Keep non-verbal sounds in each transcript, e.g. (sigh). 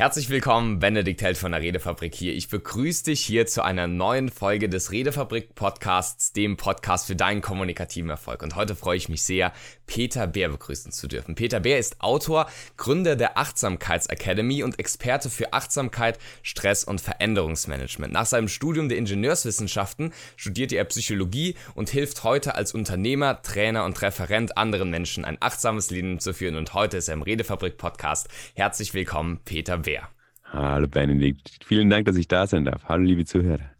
Herzlich willkommen, Benedikt Held von der Redefabrik hier. Ich begrüße dich hier zu einer neuen Folge des Redefabrik Podcasts, dem Podcast für deinen kommunikativen Erfolg. Und heute freue ich mich sehr, Peter Bär begrüßen zu dürfen. Peter Bär ist Autor, Gründer der Achtsamkeitsacademy und Experte für Achtsamkeit, Stress und Veränderungsmanagement. Nach seinem Studium der Ingenieurswissenschaften studierte er Psychologie und hilft heute als Unternehmer, Trainer und Referent anderen Menschen ein achtsames Leben zu führen. Und heute ist er im Redefabrik Podcast. Herzlich willkommen, Peter Bär. Bär. Hallo Benedikt, vielen Dank, dass ich da sein darf. Hallo liebe Zuhörer.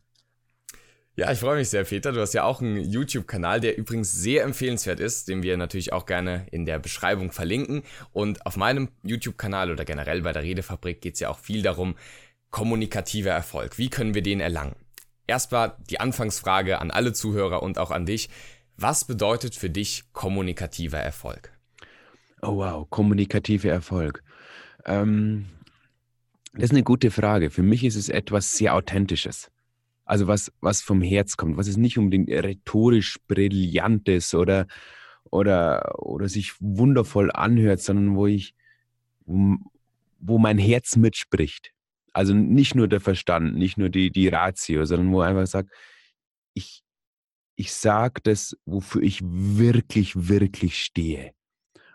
Ja, ich freue mich sehr, Peter. Du hast ja auch einen YouTube-Kanal, der übrigens sehr empfehlenswert ist, den wir natürlich auch gerne in der Beschreibung verlinken. Und auf meinem YouTube-Kanal oder generell bei der Redefabrik geht es ja auch viel darum, kommunikativer Erfolg. Wie können wir den erlangen? Erstmal die Anfangsfrage an alle Zuhörer und auch an dich. Was bedeutet für dich kommunikativer Erfolg? Oh wow, kommunikativer Erfolg. Ähm, das ist eine gute Frage. Für mich ist es etwas sehr Authentisches. Also was, was vom Herz kommt, was ist nicht unbedingt rhetorisch Brillantes oder, oder, oder sich wundervoll anhört, sondern wo ich, wo mein Herz mitspricht. Also nicht nur der Verstand, nicht nur die, die Ratio, sondern wo einfach sagt, ich, ich sage das, wofür ich wirklich, wirklich stehe.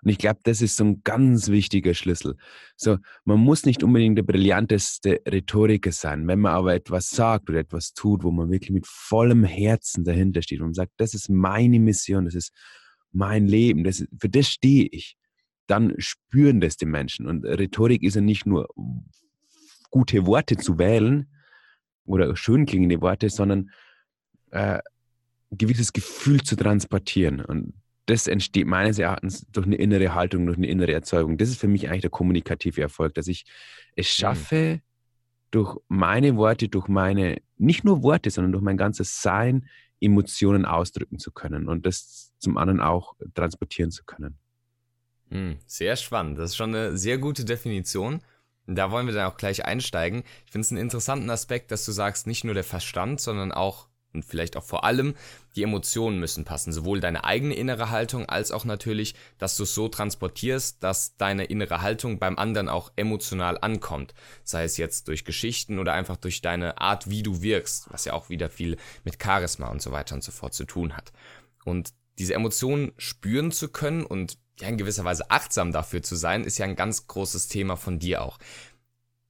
Und ich glaube, das ist so ein ganz wichtiger Schlüssel. So, man muss nicht unbedingt der brillanteste Rhetoriker sein, wenn man aber etwas sagt oder etwas tut, wo man wirklich mit vollem Herzen dahinter steht und sagt, das ist meine Mission, das ist mein Leben, das ist, für das stehe ich. Dann spüren das die Menschen. Und Rhetorik ist ja nicht nur gute Worte zu wählen oder schön klingende Worte, sondern äh, ein gewisses Gefühl zu transportieren. Und das entsteht meines Erachtens durch eine innere Haltung, durch eine innere Erzeugung. Das ist für mich eigentlich der kommunikative Erfolg, dass ich es mhm. schaffe, mhm. durch meine Worte, durch meine, nicht nur Worte, sondern durch mein ganzes Sein, Emotionen ausdrücken zu können und das zum anderen auch transportieren zu können. Mhm, sehr spannend. Das ist schon eine sehr gute Definition. Da wollen wir dann auch gleich einsteigen. Ich finde es einen interessanten Aspekt, dass du sagst, nicht nur der Verstand, sondern auch und vielleicht auch vor allem die Emotionen müssen passen, sowohl deine eigene innere Haltung als auch natürlich, dass du es so transportierst, dass deine innere Haltung beim anderen auch emotional ankommt, sei es jetzt durch Geschichten oder einfach durch deine Art, wie du wirkst, was ja auch wieder viel mit Charisma und so weiter und so fort zu tun hat. Und diese Emotionen spüren zu können und ja in gewisser Weise achtsam dafür zu sein, ist ja ein ganz großes Thema von dir auch.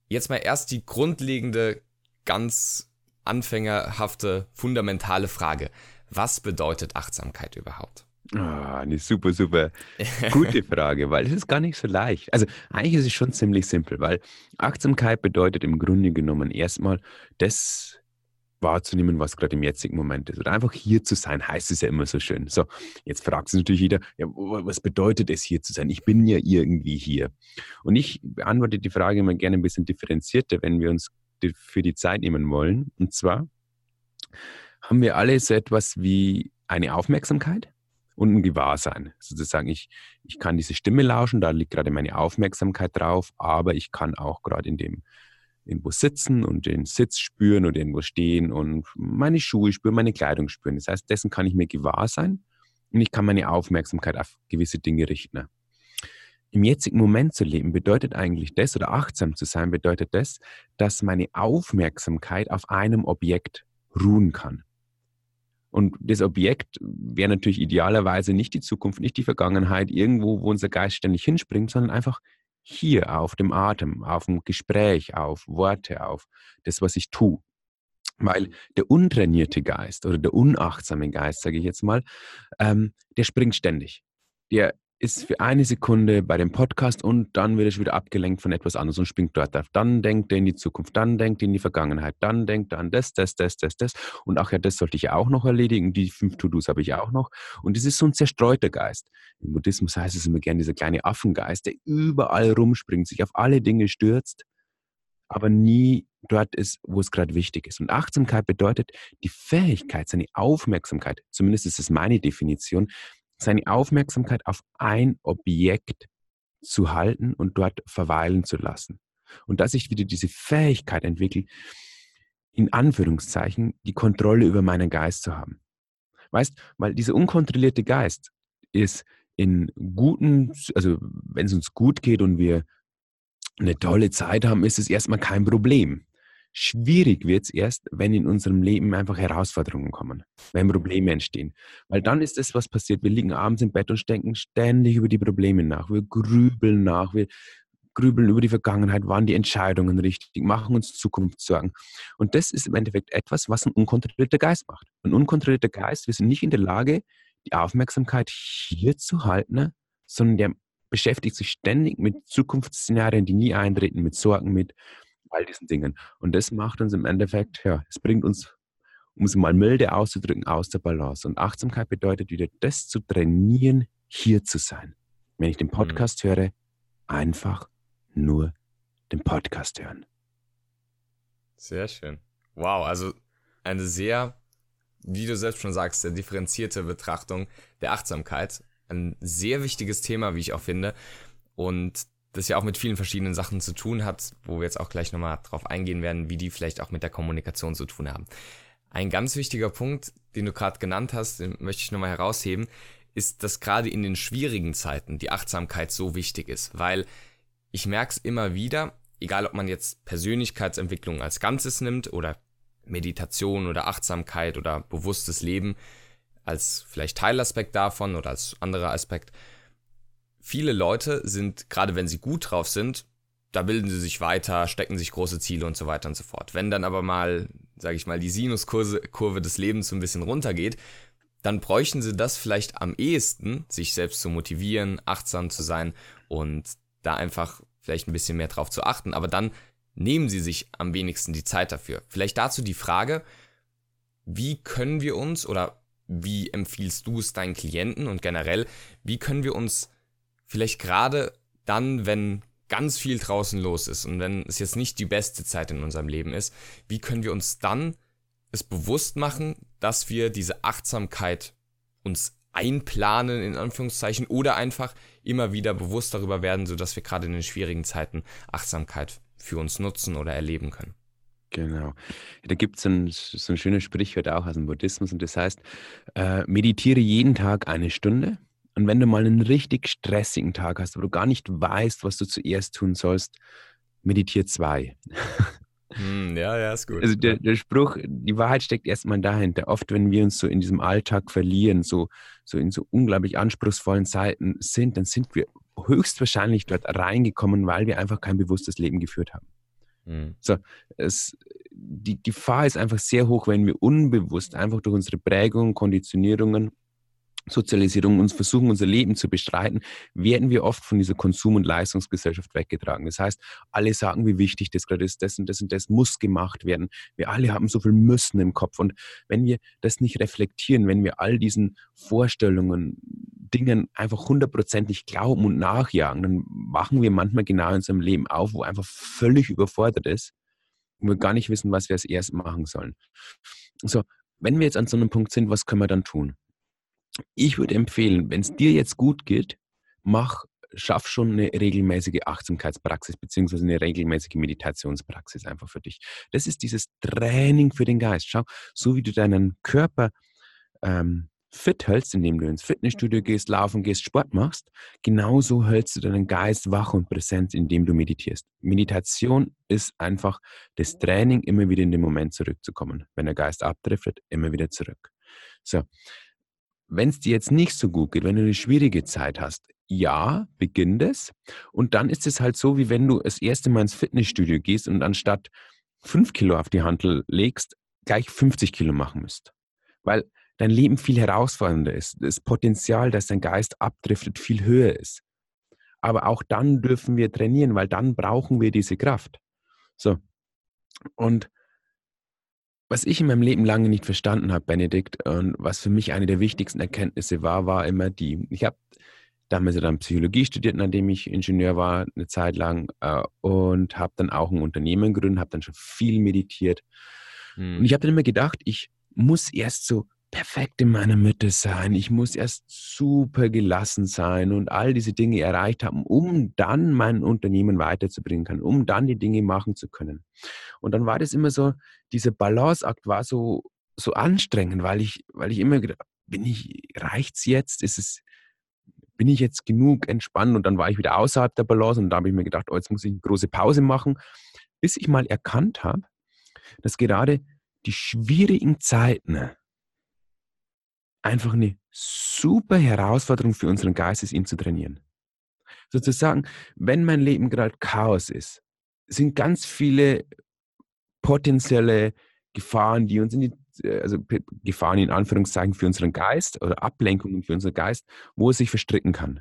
Jetzt mal erst die grundlegende, ganz anfängerhafte, fundamentale Frage. Was bedeutet Achtsamkeit überhaupt? Ah, eine super, super (laughs) gute Frage, weil es ist gar nicht so leicht. Also eigentlich ist es schon ziemlich simpel, weil Achtsamkeit bedeutet im Grunde genommen erstmal das wahrzunehmen, was gerade im jetzigen Moment ist. Oder einfach hier zu sein, heißt es ja immer so schön. So, jetzt fragt sich natürlich jeder, ja, was bedeutet es hier zu sein? Ich bin ja irgendwie hier. Und ich beantworte die Frage immer gerne ein bisschen differenzierter, wenn wir uns für die Zeit nehmen wollen. Und zwar haben wir alle so etwas wie eine Aufmerksamkeit und ein Gewahrsein. Sozusagen, ich, ich kann diese Stimme lauschen, da liegt gerade meine Aufmerksamkeit drauf, aber ich kann auch gerade in dem irgendwo sitzen und den Sitz spüren oder irgendwo stehen und meine Schuhe spüren, meine Kleidung spüren. Das heißt, dessen kann ich mir gewahr sein und ich kann meine Aufmerksamkeit auf gewisse Dinge richten im jetzigen Moment zu leben, bedeutet eigentlich das, oder achtsam zu sein, bedeutet das, dass meine Aufmerksamkeit auf einem Objekt ruhen kann. Und das Objekt wäre natürlich idealerweise nicht die Zukunft, nicht die Vergangenheit, irgendwo, wo unser Geist ständig hinspringt, sondern einfach hier auf dem Atem, auf dem Gespräch, auf Worte, auf das, was ich tue. Weil der untrainierte Geist oder der unachtsame Geist, sage ich jetzt mal, ähm, der springt ständig. Der ist für eine Sekunde bei dem Podcast und dann wird er wieder abgelenkt von etwas anderes und springt dort auf. Dann denkt er in die Zukunft, dann denkt er in die Vergangenheit, dann denkt er an das, das, das, das, das. Und ach ja, das sollte ich auch noch erledigen. Die fünf To-Dos habe ich auch noch. Und es ist so ein zerstreuter Geist. Im Buddhismus heißt es immer gerne dieser kleine Affengeist, der überall rumspringt, sich auf alle Dinge stürzt, aber nie dort ist, wo es gerade wichtig ist. Und Achtsamkeit bedeutet die Fähigkeit, seine Aufmerksamkeit, zumindest ist es meine Definition, seine Aufmerksamkeit auf ein Objekt zu halten und dort verweilen zu lassen. Und dass ich wieder diese Fähigkeit entwickle, in Anführungszeichen, die Kontrolle über meinen Geist zu haben. Weißt, weil dieser unkontrollierte Geist ist in guten, also wenn es uns gut geht und wir eine tolle Zeit haben, ist es erstmal kein Problem. Schwierig wird es erst, wenn in unserem Leben einfach Herausforderungen kommen, wenn Probleme entstehen. Weil dann ist das, was passiert. Wir liegen abends im Bett und denken ständig über die Probleme nach. Wir grübeln nach. Wir grübeln über die Vergangenheit, waren die Entscheidungen richtig, machen uns Zukunftssorgen. Und das ist im Endeffekt etwas, was ein unkontrollierter Geist macht. Ein unkontrollierter Geist, wir sind nicht in der Lage, die Aufmerksamkeit hier zu halten, sondern der beschäftigt sich ständig mit Zukunftsszenarien, die nie eintreten, mit Sorgen, mit all diesen Dingen. Und das macht uns im Endeffekt, ja, es bringt uns, um es mal milde auszudrücken, aus der Balance. Und Achtsamkeit bedeutet wieder, das zu trainieren, hier zu sein. Wenn ich den mhm. Podcast mhm. höre, einfach nur den Podcast hören. Sehr schön. Wow, also eine sehr, wie du selbst schon sagst, sehr differenzierte Betrachtung der Achtsamkeit. Ein sehr wichtiges Thema, wie ich auch finde. Und das ja auch mit vielen verschiedenen Sachen zu tun hat, wo wir jetzt auch gleich nochmal drauf eingehen werden, wie die vielleicht auch mit der Kommunikation zu tun haben. Ein ganz wichtiger Punkt, den du gerade genannt hast, den möchte ich nochmal herausheben, ist, dass gerade in den schwierigen Zeiten die Achtsamkeit so wichtig ist, weil ich merke es immer wieder, egal ob man jetzt Persönlichkeitsentwicklung als Ganzes nimmt oder Meditation oder Achtsamkeit oder bewusstes Leben als vielleicht Teilaspekt davon oder als anderer Aspekt, viele Leute sind, gerade wenn sie gut drauf sind, da bilden sie sich weiter, stecken sich große Ziele und so weiter und so fort. Wenn dann aber mal, sage ich mal, die Sinuskurve des Lebens so ein bisschen runtergeht, dann bräuchten sie das vielleicht am ehesten, sich selbst zu motivieren, achtsam zu sein und da einfach vielleicht ein bisschen mehr drauf zu achten. Aber dann nehmen sie sich am wenigsten die Zeit dafür. Vielleicht dazu die Frage, wie können wir uns oder wie empfiehlst du es deinen Klienten und generell, wie können wir uns vielleicht gerade dann, wenn ganz viel draußen los ist und wenn es jetzt nicht die beste Zeit in unserem Leben ist, wie können wir uns dann es bewusst machen, dass wir diese Achtsamkeit uns einplanen, in Anführungszeichen, oder einfach immer wieder bewusst darüber werden, sodass wir gerade in den schwierigen Zeiten Achtsamkeit für uns nutzen oder erleben können. Genau. Da gibt es ein, so ein schönes Sprichwort auch aus dem Buddhismus und das heißt, äh, meditiere jeden Tag eine Stunde und wenn du mal einen richtig stressigen Tag hast, wo du gar nicht weißt, was du zuerst tun sollst, meditiere zwei. Hm, ja, ja, ist gut. Also der, der Spruch, die Wahrheit steckt erstmal dahinter. Oft, wenn wir uns so in diesem Alltag verlieren, so, so in so unglaublich anspruchsvollen Zeiten sind, dann sind wir höchstwahrscheinlich dort reingekommen, weil wir einfach kein bewusstes Leben geführt haben. Mhm. So, es, die Gefahr ist einfach sehr hoch, wenn wir unbewusst einfach durch unsere Prägungen, Konditionierungen Sozialisierung uns versuchen, unser Leben zu bestreiten, werden wir oft von dieser Konsum- und Leistungsgesellschaft weggetragen. Das heißt, alle sagen, wie wichtig das gerade ist, das und das und das muss gemacht werden. Wir alle haben so viel Müssen im Kopf. Und wenn wir das nicht reflektieren, wenn wir all diesen Vorstellungen, Dingen einfach hundertprozentig glauben und nachjagen, dann machen wir manchmal genau in unserem Leben auf, wo einfach völlig überfordert ist und wir gar nicht wissen, was wir als erstes machen sollen. So, wenn wir jetzt an so einem Punkt sind, was können wir dann tun? Ich würde empfehlen, wenn es dir jetzt gut geht, mach, schaff schon eine regelmäßige Achtsamkeitspraxis beziehungsweise eine regelmäßige Meditationspraxis einfach für dich. Das ist dieses Training für den Geist. Schau, so wie du deinen Körper ähm, fit hältst, indem du ins Fitnessstudio gehst, laufen gehst, Sport machst, genauso hältst du deinen Geist wach und präsent, indem du meditierst. Meditation ist einfach das Training, immer wieder in den Moment zurückzukommen. Wenn der Geist abdriftet, immer wieder zurück. So, wenn es dir jetzt nicht so gut geht, wenn du eine schwierige Zeit hast, ja, beginn das. Und dann ist es halt so, wie wenn du das erste Mal ins Fitnessstudio gehst und anstatt fünf Kilo auf die Handel legst, gleich 50 Kilo machen müsst. Weil dein Leben viel herausfordernder ist. Das Potenzial, dass dein Geist abdriftet, viel höher ist. Aber auch dann dürfen wir trainieren, weil dann brauchen wir diese Kraft. So. Und was ich in meinem Leben lange nicht verstanden habe, Benedikt, und was für mich eine der wichtigsten Erkenntnisse war, war immer die, ich habe damals dann Psychologie studiert, nachdem ich Ingenieur war, eine Zeit lang, äh, und habe dann auch ein Unternehmen gegründet, habe dann schon viel meditiert. Hm. Und ich habe dann immer gedacht, ich muss erst so perfekt in meiner Mitte sein, ich muss erst super gelassen sein und all diese Dinge erreicht haben, um dann mein Unternehmen weiterzubringen können, um dann die Dinge machen zu können. Und dann war das immer so, dieser Balanceakt war so, so anstrengend, weil ich, weil ich immer gedacht bin ich, reicht's jetzt? Ist es, bin ich jetzt genug entspannt und dann war ich wieder außerhalb der Balance und da habe ich mir gedacht, oh, jetzt muss ich eine große Pause machen, bis ich mal erkannt habe, dass gerade die schwierigen Zeiten einfach eine super Herausforderung für unseren Geist ist, ihn zu trainieren. Sozusagen, wenn mein Leben gerade Chaos ist, sind ganz viele potenzielle Gefahren, die uns in die, äh, also Gefahren in Anführungszeichen für unseren Geist oder Ablenkungen für unseren Geist, wo es sich verstricken kann.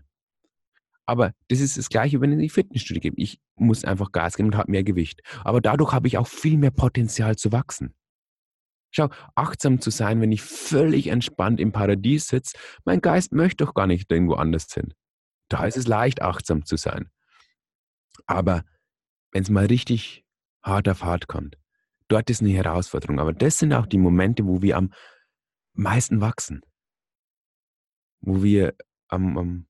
Aber das ist das Gleiche, wenn ich in die Fitnessstudie gehe. Ich muss einfach Gas geben und habe mehr Gewicht. Aber dadurch habe ich auch viel mehr Potenzial zu wachsen. Schau, achtsam zu sein, wenn ich völlig entspannt im Paradies sitze, mein Geist möchte doch gar nicht irgendwo anders hin. Da ist es leicht, achtsam zu sein. Aber wenn es mal richtig hart auf hart kommt, dort ist eine Herausforderung. Aber das sind auch die Momente, wo wir am meisten wachsen. Wo wir am, am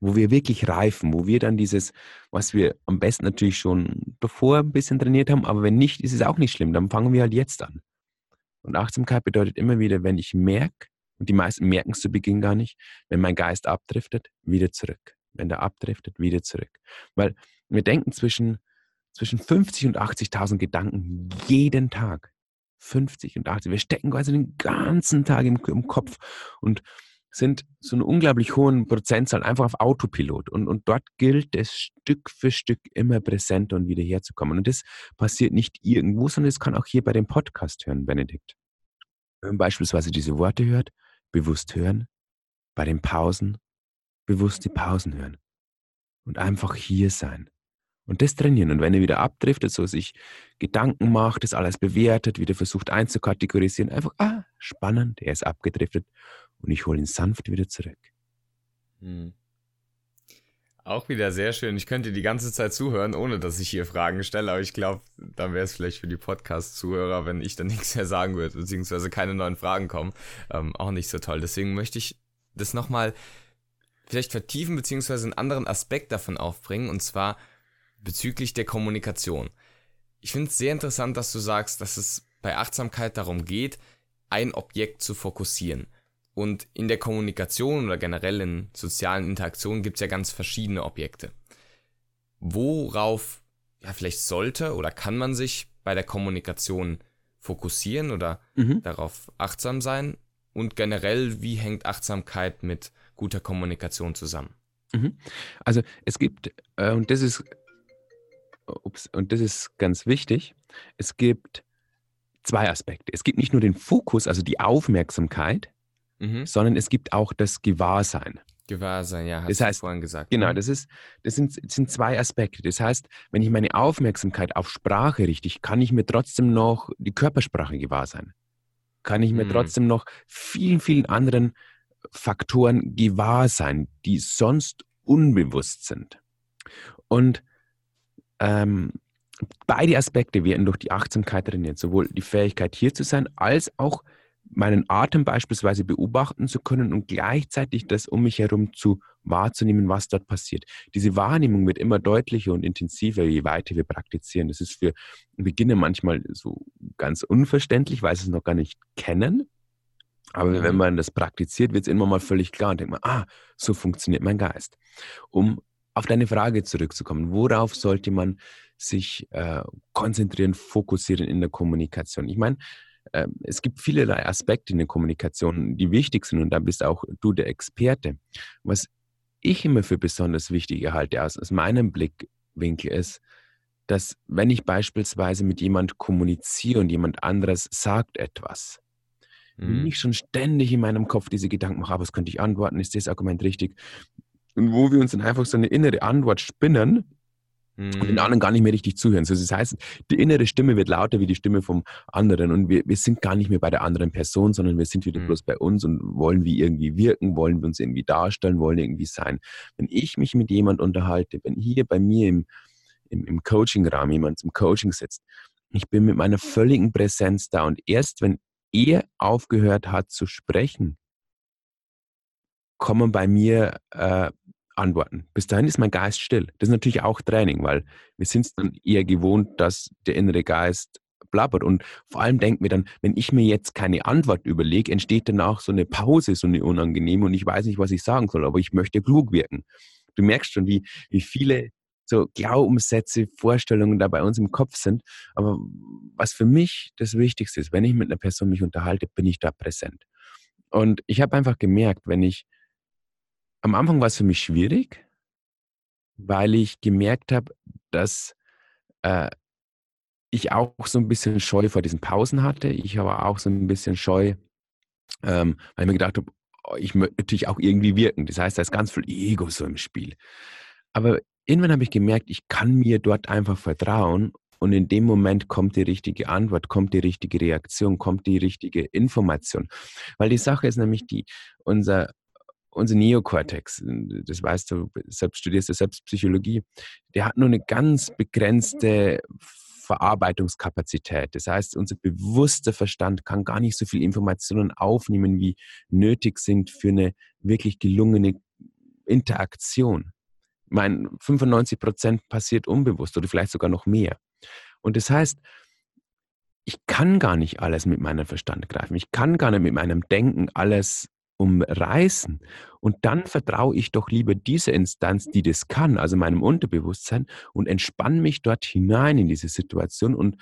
wo wir wirklich reifen, wo wir dann dieses, was wir am besten natürlich schon davor ein bisschen trainiert haben, aber wenn nicht, ist es auch nicht schlimm, dann fangen wir halt jetzt an. Und Achtsamkeit bedeutet immer wieder, wenn ich merke, und die meisten merken es zu Beginn gar nicht, wenn mein Geist abdriftet, wieder zurück. Wenn der abdriftet, wieder zurück. Weil wir denken zwischen, zwischen 50 und 80.000 Gedanken jeden Tag. 50 und 80. Wir stecken quasi den ganzen Tag im, im Kopf und sind so eine unglaublich hohen Prozentzahl einfach auf Autopilot. Und, und dort gilt es Stück für Stück immer präsenter und wieder herzukommen. Und das passiert nicht irgendwo, sondern es kann auch hier bei dem Podcast hören, Benedikt. Wenn man beispielsweise diese Worte hört, bewusst hören, bei den Pausen bewusst die Pausen hören und einfach hier sein. Und das trainieren. Und wenn er wieder abdriftet, so sich Gedanken macht, das alles bewertet, wieder versucht einzukategorisieren, einfach, ah, spannend, er ist abgedriftet und ich hole ihn sanft wieder zurück. Hm. Auch wieder sehr schön. Ich könnte die ganze Zeit zuhören, ohne dass ich hier Fragen stelle, aber ich glaube, dann wäre es vielleicht für die Podcast-Zuhörer, wenn ich dann (laughs) nichts mehr sagen würde, beziehungsweise keine neuen Fragen kommen, ähm, auch nicht so toll. Deswegen möchte ich das nochmal vielleicht vertiefen, beziehungsweise einen anderen Aspekt davon aufbringen, und zwar bezüglich der Kommunikation. Ich finde es sehr interessant, dass du sagst, dass es bei Achtsamkeit darum geht, ein Objekt zu fokussieren. Und in der Kommunikation oder generell in sozialen Interaktionen gibt es ja ganz verschiedene Objekte. Worauf ja vielleicht sollte oder kann man sich bei der Kommunikation fokussieren oder mhm. darauf achtsam sein? Und generell, wie hängt Achtsamkeit mit guter Kommunikation zusammen? Mhm. Also es gibt, äh, und das ist, ups, und das ist ganz wichtig, es gibt zwei Aspekte. Es gibt nicht nur den Fokus, also die Aufmerksamkeit, mhm. sondern es gibt auch das Gewahrsein. Gewahrsein, ja, hast das heißt, du vorhin gesagt. Genau, mhm. das, ist, das, sind, das sind zwei Aspekte. Das heißt, wenn ich meine Aufmerksamkeit auf Sprache richte, kann ich mir trotzdem noch die Körpersprache gewahr sein. Kann ich mir mhm. trotzdem noch vielen, vielen anderen Faktoren gewahr sein, die sonst unbewusst sind. Und ähm, beide Aspekte werden durch die Achtsamkeit trainiert, sowohl die Fähigkeit hier zu sein, als auch meinen Atem beispielsweise beobachten zu können und gleichzeitig das um mich herum zu wahrzunehmen, was dort passiert. Diese Wahrnehmung wird immer deutlicher und intensiver, je weiter wir praktizieren. Das ist für Beginner manchmal so ganz unverständlich, weil sie es noch gar nicht kennen. Aber mhm. wenn man das praktiziert, wird es immer mal völlig klar und denkt man, ah, so funktioniert mein Geist. Um auf deine Frage zurückzukommen, worauf sollte man sich äh, konzentrieren, fokussieren in der Kommunikation? Ich meine, ähm, es gibt vielerlei Aspekte in der Kommunikation, die wichtig sind und da bist auch du der Experte. Was ich immer für besonders wichtig halte aus, aus meinem Blickwinkel ist, dass wenn ich beispielsweise mit jemand kommuniziere und jemand anderes sagt etwas, mhm. nicht schon ständig in meinem Kopf diese Gedanken mache, was könnte ich antworten, ist das Argument richtig? Und wo wir uns dann einfach so eine innere Antwort spinnen. Und den anderen gar nicht mehr richtig zuhören. So, das heißt, die innere Stimme wird lauter wie die Stimme vom anderen und wir, wir sind gar nicht mehr bei der anderen Person, sondern wir sind wieder mhm. bloß bei uns und wollen wie irgendwie wirken, wollen wir uns irgendwie darstellen, wollen irgendwie sein. Wenn ich mich mit jemand unterhalte, wenn hier bei mir im, im, im Coaching-Rahmen jemand zum Coaching sitzt, ich bin mit meiner völligen Präsenz da und erst wenn er aufgehört hat zu sprechen, kommen bei mir äh, antworten. Bis dahin ist mein Geist still. Das ist natürlich auch Training, weil wir sind es dann eher gewohnt, dass der innere Geist blabbert. Und vor allem denkt mir dann, wenn ich mir jetzt keine Antwort überlege, entsteht danach so eine Pause, so eine unangenehme und ich weiß nicht, was ich sagen soll, aber ich möchte klug wirken. Du merkst schon, wie, wie viele so Glaubenssätze, Vorstellungen da bei uns im Kopf sind. Aber was für mich das Wichtigste ist, wenn ich mit einer Person mich unterhalte, bin ich da präsent. Und ich habe einfach gemerkt, wenn ich, am Anfang war es für mich schwierig, weil ich gemerkt habe, dass äh, ich auch so ein bisschen Scheu vor diesen Pausen hatte. Ich aber auch so ein bisschen Scheu, ähm, weil ich mir gedacht habe, oh, ich möchte natürlich auch irgendwie wirken. Das heißt, da ist ganz viel Ego so im Spiel. Aber irgendwann habe ich gemerkt, ich kann mir dort einfach vertrauen und in dem Moment kommt die richtige Antwort, kommt die richtige Reaktion, kommt die richtige Information. Weil die Sache ist nämlich die, unser, unser Neokortex, das weißt du, selbst studierst du selbst Psychologie, der hat nur eine ganz begrenzte Verarbeitungskapazität. Das heißt, unser bewusster Verstand kann gar nicht so viel Informationen aufnehmen, wie nötig sind für eine wirklich gelungene Interaktion. Ich meine, 95 Prozent passiert unbewusst oder vielleicht sogar noch mehr. Und das heißt, ich kann gar nicht alles mit meinem Verstand greifen. Ich kann gar nicht mit meinem Denken alles umreißen. Und dann vertraue ich doch lieber dieser Instanz, die das kann, also meinem Unterbewusstsein, und entspanne mich dort hinein in diese Situation und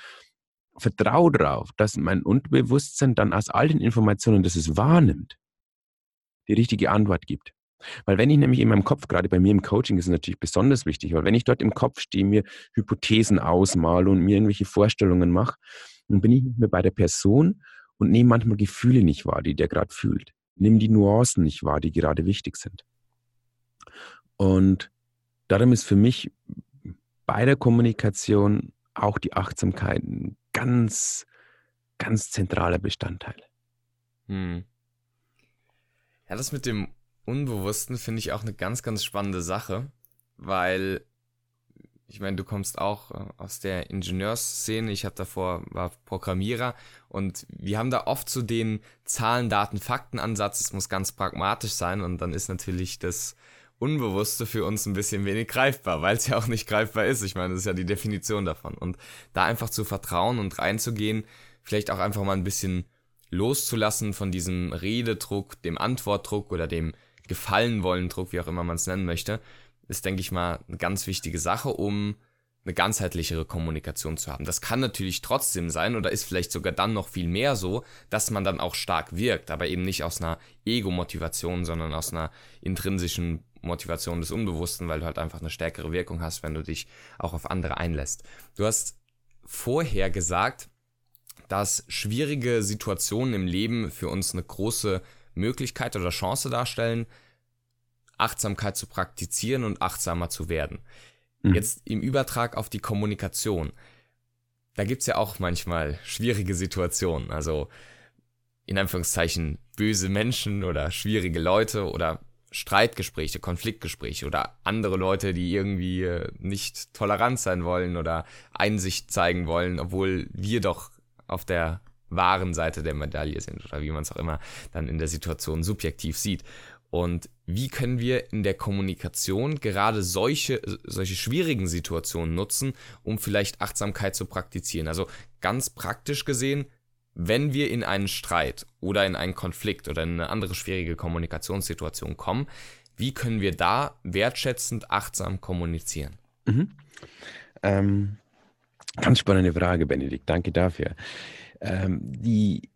vertraue darauf, dass mein Unterbewusstsein dann aus all den Informationen, das es wahrnimmt, die richtige Antwort gibt. Weil wenn ich nämlich in meinem Kopf, gerade bei mir im Coaching, ist es natürlich besonders wichtig, weil wenn ich dort im Kopf stehe, mir Hypothesen ausmale und mir irgendwelche Vorstellungen mache, dann bin ich nicht mehr bei der Person und nehme manchmal Gefühle nicht wahr, die der gerade fühlt. Nimm die Nuancen nicht wahr, die gerade wichtig sind. Und darum ist für mich bei der Kommunikation auch die Achtsamkeit ein ganz, ganz zentraler Bestandteil. Hm. Ja, das mit dem Unbewussten finde ich auch eine ganz, ganz spannende Sache, weil ich meine, du kommst auch äh, aus der Ingenieursszene. Ich habe davor war Programmierer und wir haben da oft so den Zahlen, Daten, Fakten Ansatz. Es muss ganz pragmatisch sein und dann ist natürlich das Unbewusste für uns ein bisschen wenig greifbar, weil es ja auch nicht greifbar ist. Ich meine, das ist ja die Definition davon. Und da einfach zu vertrauen und reinzugehen, vielleicht auch einfach mal ein bisschen loszulassen von diesem Rededruck, dem Antwortdruck oder dem Gefallen wollen Druck, wie auch immer man es nennen möchte, ist, denke ich mal, eine ganz wichtige Sache, um eine ganzheitlichere Kommunikation zu haben. Das kann natürlich trotzdem sein oder ist vielleicht sogar dann noch viel mehr so, dass man dann auch stark wirkt, aber eben nicht aus einer Ego-Motivation, sondern aus einer intrinsischen Motivation des Unbewussten, weil du halt einfach eine stärkere Wirkung hast, wenn du dich auch auf andere einlässt. Du hast vorher gesagt, dass schwierige Situationen im Leben für uns eine große Möglichkeit oder Chance darstellen, Achtsamkeit zu praktizieren und achtsamer zu werden. Mhm. Jetzt im Übertrag auf die Kommunikation. Da gibt es ja auch manchmal schwierige Situationen. Also in Anführungszeichen böse Menschen oder schwierige Leute oder Streitgespräche, Konfliktgespräche oder andere Leute, die irgendwie äh, nicht tolerant sein wollen oder Einsicht zeigen wollen, obwohl wir doch auf der wahren Seite der Medaille sind oder wie man es auch immer dann in der Situation subjektiv sieht. Und wie können wir in der Kommunikation gerade solche, solche schwierigen Situationen nutzen, um vielleicht Achtsamkeit zu praktizieren? Also ganz praktisch gesehen, wenn wir in einen Streit oder in einen Konflikt oder in eine andere schwierige Kommunikationssituation kommen, wie können wir da wertschätzend, achtsam kommunizieren? Mhm. Ähm, ganz spannende Frage, Benedikt. Danke dafür. Ähm, die,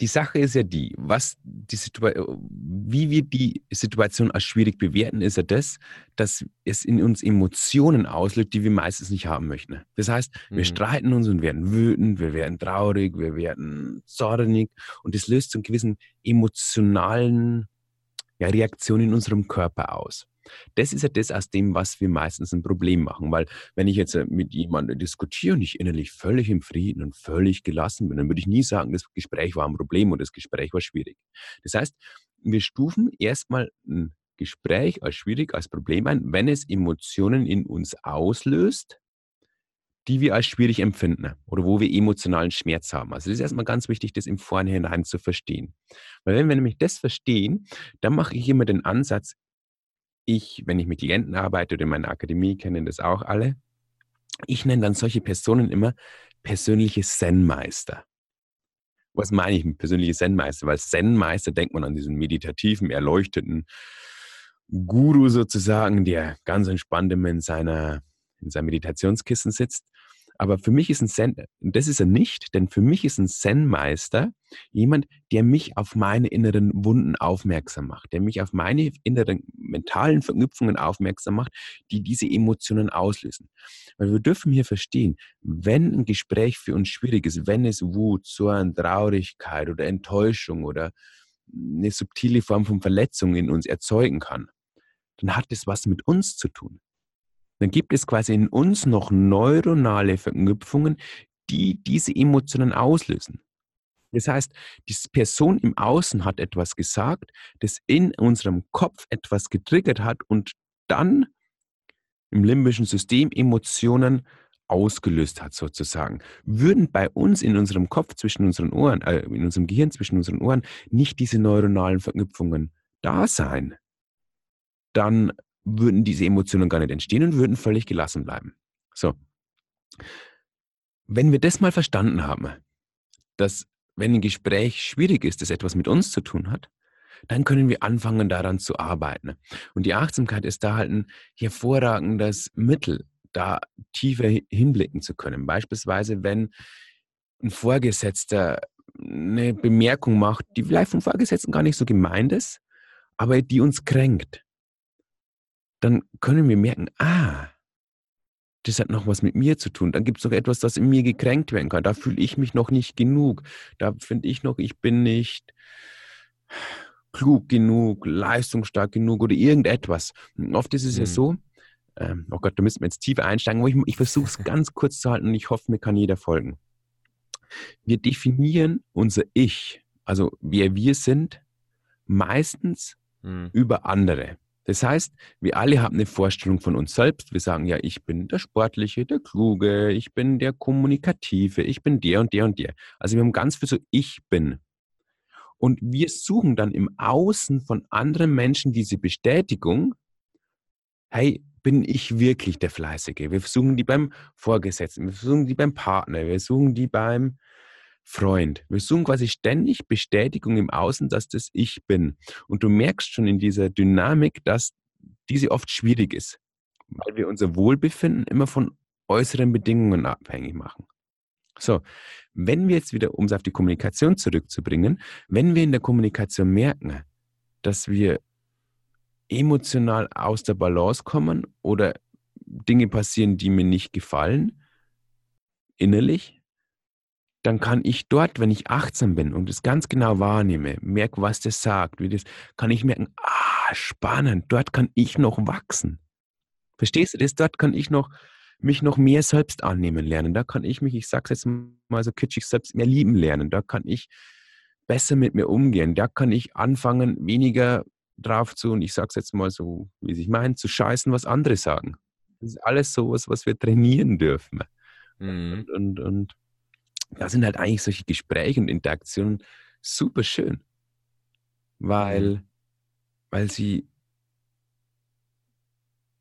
die Sache ist ja die, was die wie wir die Situation als schwierig bewerten, ist ja das, dass es in uns Emotionen auslöst, die wir meistens nicht haben möchten. Das heißt, wir mhm. streiten uns und werden wütend, wir werden traurig, wir werden zornig und das löst so einen gewissen emotionalen ja, Reaktion in unserem Körper aus. Das ist ja das aus dem, was wir meistens ein Problem machen. Weil wenn ich jetzt äh, mit jemandem diskutiere und ich innerlich völlig im Frieden und völlig gelassen bin, dann würde ich nie sagen, das Gespräch war ein Problem und das Gespräch war schwierig. Das heißt, wir stufen erstmal ein Gespräch als schwierig, als Problem ein, wenn es Emotionen in uns auslöst, die wir als schwierig empfinden oder wo wir emotionalen Schmerz haben. Also das ist erstmal ganz wichtig, das im Vorhinein zu verstehen. Weil wenn wir nämlich das verstehen, dann mache ich immer den Ansatz, ich, wenn ich mit Klienten arbeite oder in meiner Akademie, kennen das auch alle. Ich nenne dann solche Personen immer persönliche Zen-Meister. Was meine ich mit persönliche Zen-Meister? Weil Zen-Meister denkt man an diesen meditativen, erleuchteten Guru sozusagen, der ganz entspannt in, seiner, in seinem Meditationskissen sitzt. Aber für mich ist ein Zen, das ist er nicht, denn für mich ist ein Zen-Meister jemand, der mich auf meine inneren Wunden aufmerksam macht, der mich auf meine inneren mentalen Verknüpfungen aufmerksam macht, die diese Emotionen auslösen. Weil wir dürfen hier verstehen, wenn ein Gespräch für uns schwierig ist, wenn es Wut, Zorn, Traurigkeit oder Enttäuschung oder eine subtile Form von Verletzung in uns erzeugen kann, dann hat es was mit uns zu tun dann gibt es quasi in uns noch neuronale Verknüpfungen, die diese Emotionen auslösen. Das heißt, die Person im Außen hat etwas gesagt, das in unserem Kopf etwas getriggert hat und dann im limbischen System Emotionen ausgelöst hat sozusagen. Würden bei uns in unserem Kopf zwischen unseren Ohren, äh, in unserem Gehirn zwischen unseren Ohren nicht diese neuronalen Verknüpfungen da sein, dann würden diese Emotionen gar nicht entstehen und würden völlig gelassen bleiben. So. Wenn wir das mal verstanden haben, dass wenn ein Gespräch schwierig ist, das etwas mit uns zu tun hat, dann können wir anfangen daran zu arbeiten. Und die Achtsamkeit ist da halt ein hervorragendes Mittel, da tiefer hinblicken zu können. Beispielsweise, wenn ein Vorgesetzter eine Bemerkung macht, die vielleicht vom Vorgesetzten gar nicht so gemeint ist, aber die uns kränkt dann können wir merken, ah, das hat noch was mit mir zu tun. Dann gibt es noch etwas, das in mir gekränkt werden kann. Da fühle ich mich noch nicht genug. Da finde ich noch, ich bin nicht klug genug, leistungsstark genug oder irgendetwas. Und oft ist es mhm. ja so, ähm, oh Gott, da müssen wir jetzt tiefer einsteigen, aber ich, ich versuche es (laughs) ganz kurz zu halten und ich hoffe, mir kann jeder folgen. Wir definieren unser Ich, also wer wir sind, meistens mhm. über andere. Das heißt, wir alle haben eine Vorstellung von uns selbst. Wir sagen ja, ich bin der Sportliche, der Kluge, ich bin der Kommunikative, ich bin der und der und der. Also wir haben ganz viel so Ich bin. Und wir suchen dann im Außen von anderen Menschen diese Bestätigung, hey, bin ich wirklich der Fleißige? Wir suchen die beim Vorgesetzten, wir suchen die beim Partner, wir suchen die beim Freund. Wir suchen quasi ständig Bestätigung im Außen, dass das ich bin. Und du merkst schon in dieser Dynamik, dass diese oft schwierig ist, weil wir unser Wohlbefinden immer von äußeren Bedingungen abhängig machen. So, wenn wir jetzt wieder, um es auf die Kommunikation zurückzubringen, wenn wir in der Kommunikation merken, dass wir emotional aus der Balance kommen oder Dinge passieren, die mir nicht gefallen, innerlich, dann kann ich dort, wenn ich achtsam bin und es ganz genau wahrnehme, merke, was das sagt, wie das, kann ich merken, ah, spannend, dort kann ich noch wachsen. Verstehst du das? Dort kann ich noch mich noch mehr selbst annehmen lernen. Da kann ich mich, ich sag's jetzt mal so kitschig, selbst mehr lieben lernen. Da kann ich besser mit mir umgehen. Da kann ich anfangen, weniger drauf zu, und ich sag's jetzt mal so, wie ich meine, zu scheißen, was andere sagen. Das ist alles sowas, was wir trainieren dürfen. Mhm. Und, und, und da sind halt eigentlich solche Gespräche und Interaktionen super schön, weil, mhm. weil sie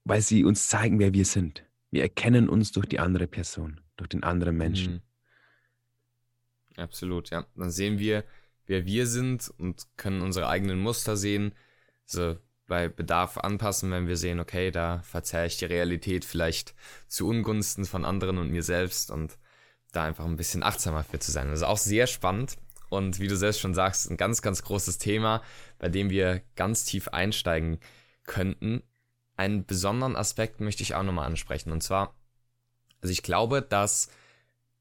weil sie uns zeigen, wer wir sind. Wir erkennen uns durch die andere Person, durch den anderen Menschen. Mhm. Absolut, ja. Dann sehen wir, wer wir sind und können unsere eigenen Muster sehen. Also bei Bedarf anpassen, wenn wir sehen, okay, da verzerre ich die Realität vielleicht zu Ungunsten von anderen und mir selbst und da einfach ein bisschen achtsamer für zu sein. Das ist auch sehr spannend und wie du selbst schon sagst, ein ganz, ganz großes Thema, bei dem wir ganz tief einsteigen könnten. Einen besonderen Aspekt möchte ich auch nochmal ansprechen und zwar, also ich glaube, dass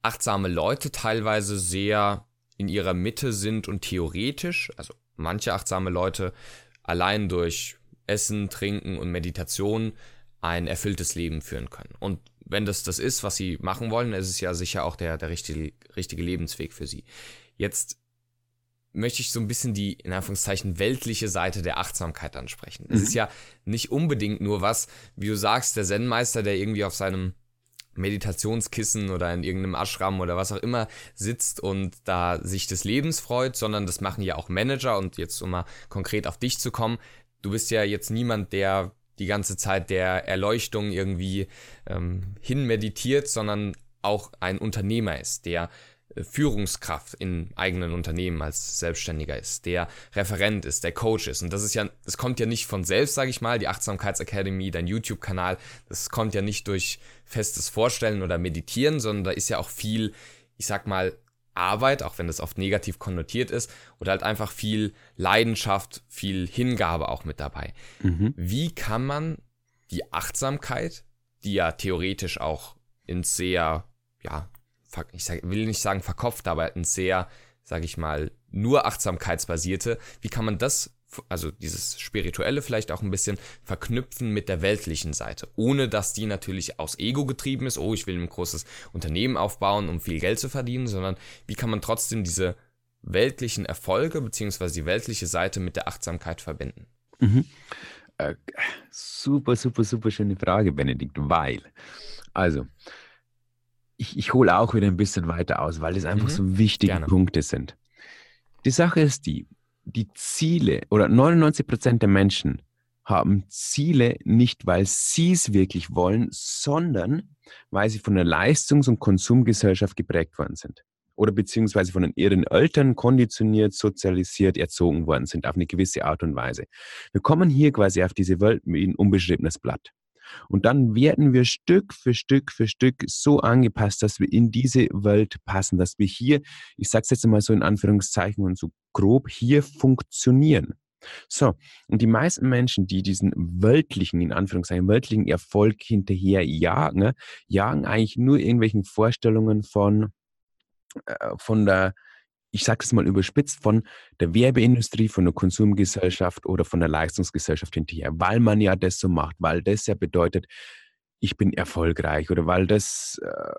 achtsame Leute teilweise sehr in ihrer Mitte sind und theoretisch, also manche achtsame Leute allein durch Essen, Trinken und Meditation ein erfülltes Leben führen können. Und wenn das das ist, was sie machen wollen, ist es ja sicher auch der, der richtige, richtige Lebensweg für sie. Jetzt möchte ich so ein bisschen die, in Anführungszeichen, weltliche Seite der Achtsamkeit ansprechen. Es mhm. ist ja nicht unbedingt nur was, wie du sagst, der Zen-Meister, der irgendwie auf seinem Meditationskissen oder in irgendeinem Ashram oder was auch immer sitzt und da sich des Lebens freut, sondern das machen ja auch Manager und jetzt um mal konkret auf dich zu kommen, du bist ja jetzt niemand, der die ganze Zeit der Erleuchtung irgendwie ähm, hin meditiert, sondern auch ein Unternehmer ist, der äh, Führungskraft in eigenen Unternehmen als Selbstständiger ist, der Referent ist, der Coach ist. Und das ist ja, das kommt ja nicht von selbst, sage ich mal, die Achtsamkeitsakademie, dein YouTube-Kanal, das kommt ja nicht durch festes Vorstellen oder Meditieren, sondern da ist ja auch viel, ich sag mal, Arbeit, auch wenn das oft negativ konnotiert ist, oder halt einfach viel Leidenschaft, viel Hingabe auch mit dabei. Mhm. Wie kann man die Achtsamkeit, die ja theoretisch auch in sehr, ja, ich will nicht sagen verkopft, aber ein sehr, sage ich mal, nur achtsamkeitsbasierte, wie kann man das, also dieses Spirituelle vielleicht auch ein bisschen verknüpfen mit der weltlichen Seite, ohne dass die natürlich aus Ego getrieben ist, oh, ich will ein großes Unternehmen aufbauen, um viel Geld zu verdienen, sondern wie kann man trotzdem diese weltlichen Erfolge beziehungsweise die weltliche Seite mit der Achtsamkeit verbinden? Mhm. Äh, super, super, super schöne Frage, Benedikt, weil, also, ich, ich hole auch wieder ein bisschen weiter aus, weil es einfach mhm. so wichtige Gerne. Punkte sind. Die Sache ist die, die Ziele oder 99 Prozent der Menschen haben Ziele nicht, weil sie es wirklich wollen, sondern weil sie von der Leistungs- und Konsumgesellschaft geprägt worden sind. Oder beziehungsweise von ihren Eltern konditioniert, sozialisiert, erzogen worden sind auf eine gewisse Art und Weise. Wir kommen hier quasi auf diese Welt wie ein unbeschriebenes Blatt. Und dann werden wir Stück für Stück für Stück so angepasst, dass wir in diese Welt passen, dass wir hier, ich sage es jetzt mal so in Anführungszeichen und so grob, hier funktionieren. So, und die meisten Menschen, die diesen weltlichen, in Anführungszeichen, weltlichen Erfolg hinterher jagen, jagen eigentlich nur irgendwelchen Vorstellungen von, äh, von der, ich sage es mal überspitzt, von der Werbeindustrie, von der Konsumgesellschaft oder von der Leistungsgesellschaft hinterher, weil man ja das so macht, weil das ja bedeutet, ich bin erfolgreich oder weil das, äh,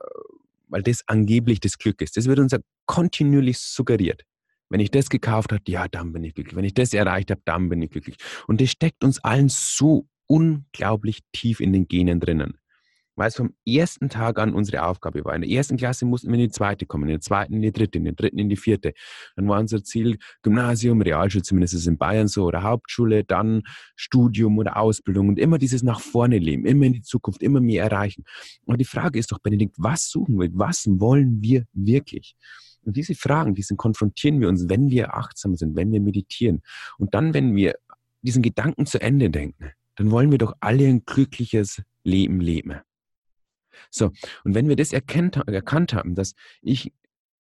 weil das angeblich das Glück ist. Das wird uns ja kontinuierlich suggeriert. Wenn ich das gekauft habe, ja, dann bin ich glücklich. Wenn ich das erreicht habe, dann bin ich glücklich. Und das steckt uns allen so unglaublich tief in den Genen drinnen weil es vom ersten Tag an unsere Aufgabe war. In der ersten Klasse mussten wir in die zweite kommen, in der zweiten in die dritte, in der dritten in die vierte. Dann war unser Ziel Gymnasium, Realschule, zumindest ist es in Bayern so, oder Hauptschule, dann Studium oder Ausbildung und immer dieses nach vorne leben, immer in die Zukunft, immer mehr erreichen. Aber die Frage ist doch, Benedikt, was suchen wir? Was wollen wir wirklich? Und diese Fragen, diesen konfrontieren wir uns, wenn wir achtsam sind, wenn wir meditieren. Und dann, wenn wir diesen Gedanken zu Ende denken, dann wollen wir doch alle ein glückliches Leben leben. So, und wenn wir das erkennt, erkannt haben, dass ich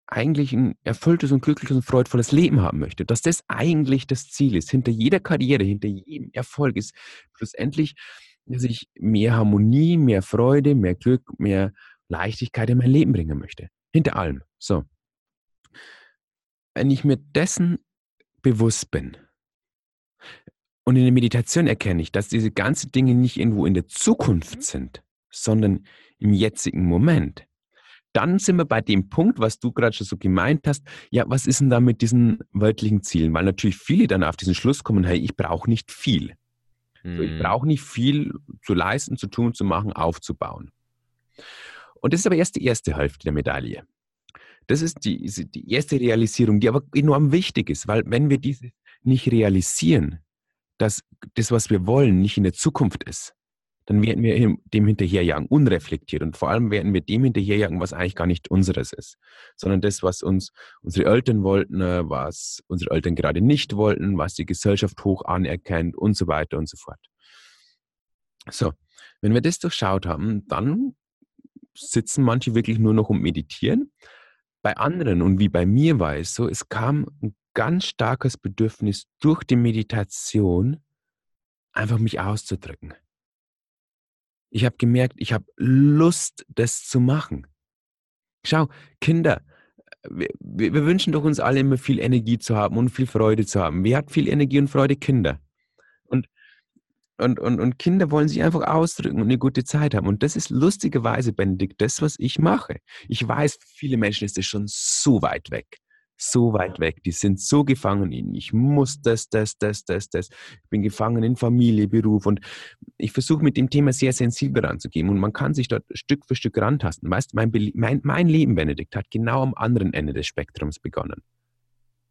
eigentlich ein erfülltes und glückliches und freudvolles Leben haben möchte, dass das eigentlich das Ziel ist, hinter jeder Karriere, hinter jedem Erfolg ist schlussendlich, dass ich mehr Harmonie, mehr Freude, mehr Glück, mehr Leichtigkeit in mein Leben bringen möchte. Hinter allem. So. Wenn ich mir dessen bewusst bin und in der Meditation erkenne ich, dass diese ganzen Dinge nicht irgendwo in der Zukunft mhm. sind, sondern im jetzigen Moment. Dann sind wir bei dem Punkt, was du gerade schon so gemeint hast. Ja, was ist denn da mit diesen weltlichen Zielen? Weil natürlich viele dann auf diesen Schluss kommen, hey, ich brauche nicht viel. Mhm. So, ich hm. brauche nicht viel zu leisten, zu tun, zu machen, aufzubauen. Und das ist aber erst die erste Hälfte der Medaille. Das ist die, die erste Realisierung, die aber enorm wichtig ist, weil wenn wir diese nicht realisieren, dass das, was wir wollen, nicht in der Zukunft ist, dann werden wir dem hinterherjagen, unreflektiert. Und vor allem werden wir dem hinterherjagen, was eigentlich gar nicht unseres ist, sondern das, was uns unsere Eltern wollten, äh, was unsere Eltern gerade nicht wollten, was die Gesellschaft hoch anerkennt und so weiter und so fort. So, wenn wir das durchschaut haben, dann sitzen manche wirklich nur noch und meditieren. Bei anderen, und wie bei mir war es so, es kam ein ganz starkes Bedürfnis durch die Meditation, einfach mich auszudrücken. Ich habe gemerkt, ich habe Lust, das zu machen. Schau, Kinder, wir, wir, wünschen doch uns alle immer viel Energie zu haben und viel Freude zu haben. Wer hat viel Energie und Freude? Kinder. Und, und, und, und Kinder wollen sich einfach ausdrücken und eine gute Zeit haben. Und das ist lustigerweise, Benedikt, das, was ich mache. Ich weiß, für viele Menschen ist das schon so weit weg so weit weg. Die sind so gefangen in, ich muss das, das, das, das, das. Ich bin gefangen in Familie, Beruf und ich versuche mit dem Thema sehr sensibel ranzugehen und man kann sich dort Stück für Stück rantasten. Weißt mein, mein, mein Leben, Benedikt, hat genau am anderen Ende des Spektrums begonnen.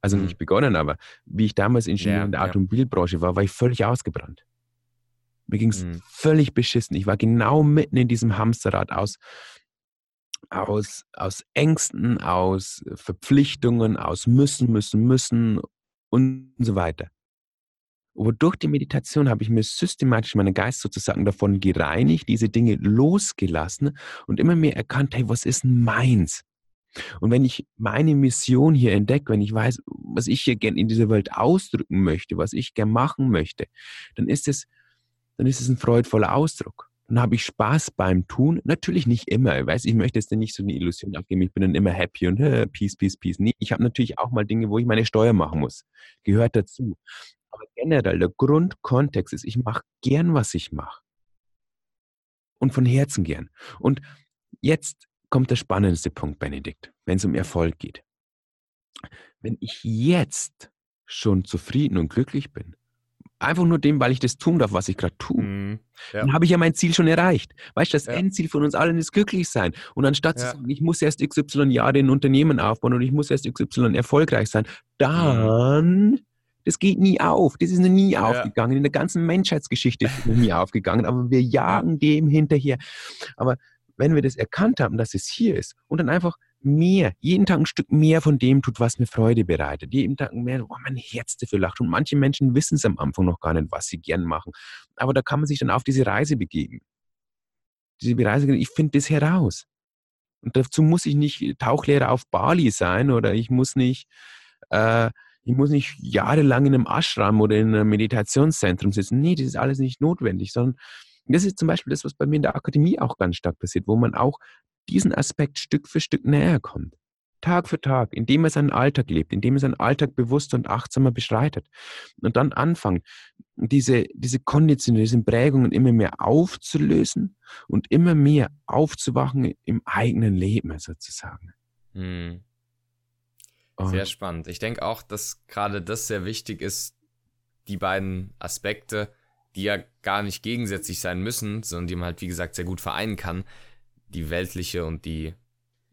Also mhm. nicht begonnen, aber wie ich damals Ingenieur ja, in der Automobilbranche war, war ich völlig ausgebrannt. Mir ging es mhm. völlig beschissen. Ich war genau mitten in diesem Hamsterrad aus aus, aus Ängsten, aus Verpflichtungen, aus müssen, müssen, müssen und so weiter. Aber durch die Meditation habe ich mir systematisch meinen Geist sozusagen davon gereinigt, diese Dinge losgelassen und immer mehr erkannt, hey, was ist meins? Und wenn ich meine Mission hier entdecke, wenn ich weiß, was ich hier gern in dieser Welt ausdrücken möchte, was ich gern machen möchte, dann ist es, dann ist es ein freudvoller Ausdruck. Dann habe ich Spaß beim Tun. Natürlich nicht immer. Ich weiß, ich möchte jetzt nicht so eine Illusion abgeben. Ich bin dann immer happy und äh, peace, peace, peace. Nee, ich habe natürlich auch mal Dinge, wo ich meine Steuer machen muss. Gehört dazu. Aber generell, der Grundkontext ist, ich mache gern, was ich mache. Und von Herzen gern. Und jetzt kommt der spannendste Punkt, Benedikt, wenn es um Erfolg geht. Wenn ich jetzt schon zufrieden und glücklich bin, einfach nur dem, weil ich das tun darf, was ich gerade tue, mm, ja. dann habe ich ja mein Ziel schon erreicht. Weißt du, das ja. Endziel von uns allen ist glücklich sein. Und anstatt ja. zu sagen, ich muss erst XY Jahre ein Unternehmen aufbauen und ich muss erst XY erfolgreich sein, dann das geht nie auf. Das ist noch nie aufgegangen. In der ganzen Menschheitsgeschichte ist es noch nie (laughs) aufgegangen. Aber wir jagen dem hinterher. Aber wenn wir das erkannt haben, dass es hier ist und dann einfach mehr, jeden Tag ein Stück mehr von dem tut, was mir Freude bereitet. Jeden Tag mehr, oh, mein Herz dafür lacht. Und manche Menschen wissen es am Anfang noch gar nicht, was sie gern machen. Aber da kann man sich dann auf diese Reise begeben. Diese Reise, ich finde das heraus. Und dazu muss ich nicht Tauchlehrer auf Bali sein oder ich muss nicht äh, ich muss nicht jahrelang in einem Ashram oder in einem Meditationszentrum sitzen. Nee, das ist alles nicht notwendig, sondern das ist zum Beispiel das, was bei mir in der Akademie auch ganz stark passiert, wo man auch diesen Aspekt Stück für Stück näher kommt. Tag für Tag, indem er seinen Alltag lebt, indem er seinen Alltag bewusst und achtsamer beschreitet. Und dann anfangen, diese, diese Konditionen, diese Prägungen immer mehr aufzulösen und immer mehr aufzuwachen im eigenen Leben sozusagen. Hm. Sehr spannend. Ich denke auch, dass gerade das sehr wichtig ist, die beiden Aspekte, die ja gar nicht gegensätzlich sein müssen, sondern die man halt, wie gesagt, sehr gut vereinen kann. Die weltliche und die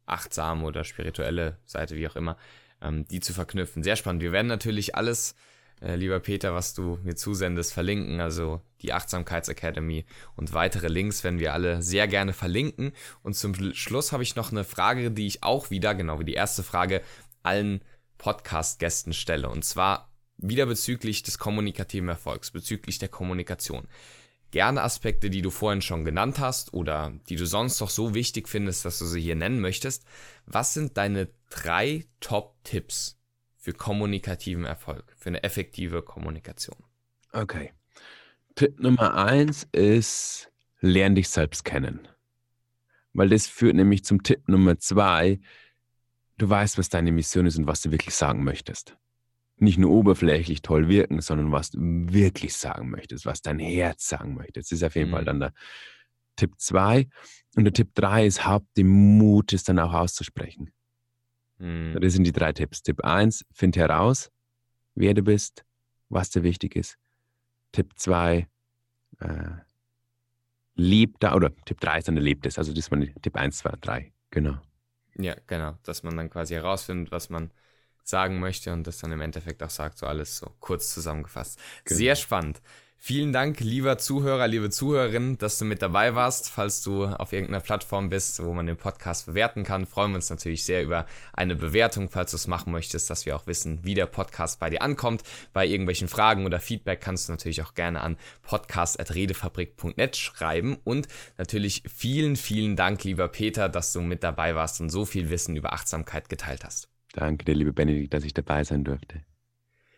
achtsame oder spirituelle Seite, wie auch immer, ähm, die zu verknüpfen. Sehr spannend. Wir werden natürlich alles, äh, lieber Peter, was du mir zusendest, verlinken. Also die Achtsamkeitsacademy und weitere Links werden wir alle sehr gerne verlinken. Und zum Schluss habe ich noch eine Frage, die ich auch wieder, genau wie die erste Frage, allen Podcast-Gästen stelle. Und zwar wieder bezüglich des kommunikativen Erfolgs, bezüglich der Kommunikation. Gerne Aspekte, die du vorhin schon genannt hast oder die du sonst doch so wichtig findest, dass du sie hier nennen möchtest. Was sind deine drei Top-Tipps für kommunikativen Erfolg, für eine effektive Kommunikation? Okay. Tipp Nummer eins ist, lern dich selbst kennen. Weil das führt nämlich zum Tipp Nummer zwei, du weißt, was deine Mission ist und was du wirklich sagen möchtest. Nicht nur oberflächlich toll wirken, sondern was du wirklich sagen möchtest, was dein Herz sagen möchte. Das ist auf jeden mhm. Fall dann der Tipp 2. Und der Tipp 3 ist, hab den Mut, es dann auch auszusprechen. Mhm. Das sind die drei Tipps. Tipp 1, find heraus, wer du bist, was dir wichtig ist. Tipp 2, äh, lebt da, oder Tipp 3 ist dann, erlebt es. Also das ist mein Tipp 1, 2, 3. Genau. Ja, genau. Dass man dann quasi herausfindet, was man sagen möchte und das dann im Endeffekt auch sagt, so alles so kurz zusammengefasst. Genau. Sehr spannend. Vielen Dank, lieber Zuhörer, liebe Zuhörerin, dass du mit dabei warst. Falls du auf irgendeiner Plattform bist, wo man den Podcast bewerten kann, freuen wir uns natürlich sehr über eine Bewertung, falls du es machen möchtest, dass wir auch wissen, wie der Podcast bei dir ankommt. Bei irgendwelchen Fragen oder Feedback kannst du natürlich auch gerne an podcast.redefabrik.net schreiben. Und natürlich vielen, vielen Dank, lieber Peter, dass du mit dabei warst und so viel Wissen über Achtsamkeit geteilt hast. Danke dir, liebe Benedikt, dass ich dabei sein durfte.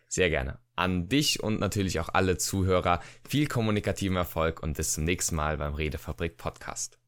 Sehr gerne. An dich und natürlich auch alle Zuhörer viel kommunikativen Erfolg und bis zum nächsten Mal beim Redefabrik Podcast.